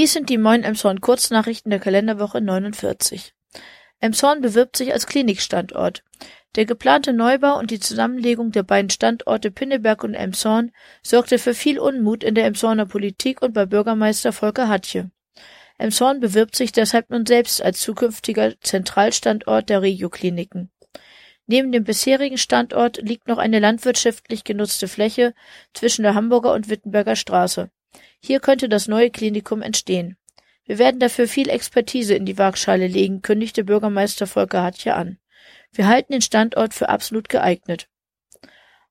Dies sind die Moin Emshorn Kurznachrichten der Kalenderwoche 49. Emshorn bewirbt sich als Klinikstandort. Der geplante Neubau und die Zusammenlegung der beiden Standorte Pinneberg und Emshorn sorgte für viel Unmut in der Emshorner Politik und bei Bürgermeister Volker Hatje. Emshorn bewirbt sich deshalb nun selbst als zukünftiger Zentralstandort der Regiokliniken. Neben dem bisherigen Standort liegt noch eine landwirtschaftlich genutzte Fläche zwischen der Hamburger und Wittenberger Straße. Hier könnte das neue Klinikum entstehen. Wir werden dafür viel Expertise in die Waagschale legen, kündigte Bürgermeister Volker Hatje an. Wir halten den Standort für absolut geeignet.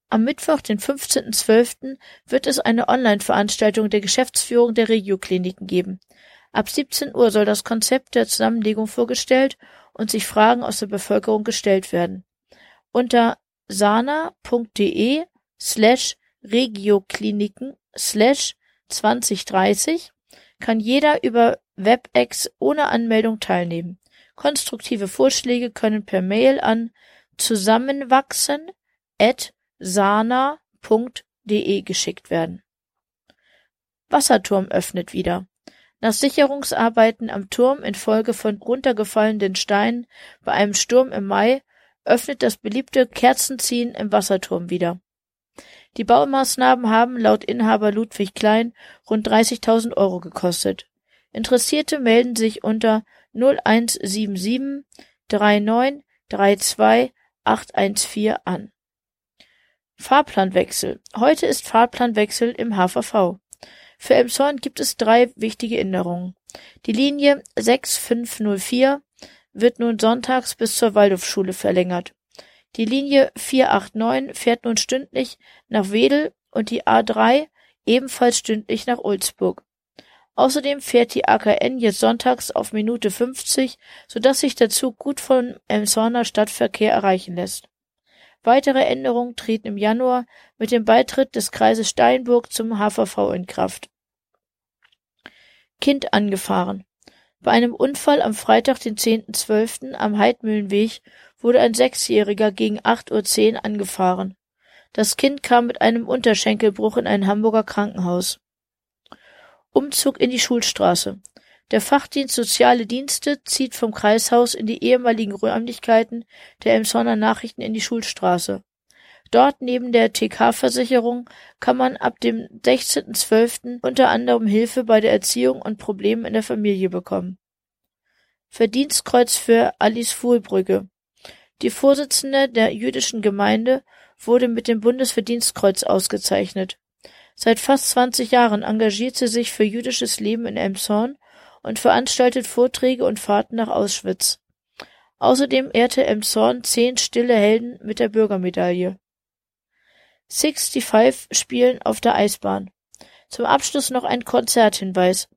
Am Mittwoch, den 15.12., wird es eine Online-Veranstaltung der Geschäftsführung der Regiokliniken geben. Ab 17 Uhr soll das Konzept der Zusammenlegung vorgestellt und sich Fragen aus der Bevölkerung gestellt werden. Unter sana.de slash regiokliniken slash 2030 kann jeder über WebEx ohne Anmeldung teilnehmen. Konstruktive Vorschläge können per Mail an zusammenwachsen at sana.de geschickt werden. Wasserturm öffnet wieder. Nach Sicherungsarbeiten am Turm infolge von runtergefallenen Steinen bei einem Sturm im Mai öffnet das beliebte Kerzenziehen im Wasserturm wieder. Die Baumaßnahmen haben laut Inhaber Ludwig Klein rund 30.000 Euro gekostet. Interessierte melden sich unter 0177 39 32 814 an. Fahrplanwechsel. Heute ist Fahrplanwechsel im HVV. Für Elmshorn gibt es drei wichtige Änderungen. Die Linie 6504 wird nun sonntags bis zur Waldorfschule verlängert. Die Linie 489 fährt nun stündlich nach Wedel und die A3 ebenfalls stündlich nach Ulzburg. Außerdem fährt die AKN jetzt sonntags auf Minute 50, sodass sich der Zug gut vom Elmshorner Stadtverkehr erreichen lässt. Weitere Änderungen treten im Januar mit dem Beitritt des Kreises Steinburg zum HVV in Kraft. Kind angefahren. Bei einem Unfall am Freitag, den 10.12. am Heidmühlenweg wurde ein Sechsjähriger gegen 8.10 Uhr angefahren. Das Kind kam mit einem Unterschenkelbruch in ein Hamburger Krankenhaus. Umzug in die Schulstraße. Der Fachdienst Soziale Dienste zieht vom Kreishaus in die ehemaligen Räumlichkeiten der Emsonner Nachrichten in die Schulstraße. Dort neben der TK-Versicherung kann man ab dem 16.12. unter anderem Hilfe bei der Erziehung und Problemen in der Familie bekommen. Verdienstkreuz für Alice Fuhlbrügge. Die Vorsitzende der jüdischen Gemeinde wurde mit dem Bundesverdienstkreuz ausgezeichnet. Seit fast 20 Jahren engagiert sie sich für jüdisches Leben in Elmshorn und veranstaltet Vorträge und Fahrten nach Auschwitz. Außerdem ehrte Elmshorn zehn stille Helden mit der Bürgermedaille. 65 spielen auf der Eisbahn. Zum Abschluss noch ein Konzerthinweis.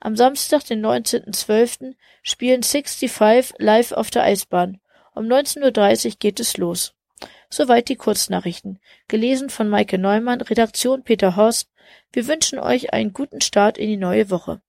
Am Samstag, den 19.12. spielen 65 live auf der Eisbahn. Um 19.30 Uhr geht es los. Soweit die Kurznachrichten. Gelesen von Maike Neumann, Redaktion Peter Horst. Wir wünschen euch einen guten Start in die neue Woche.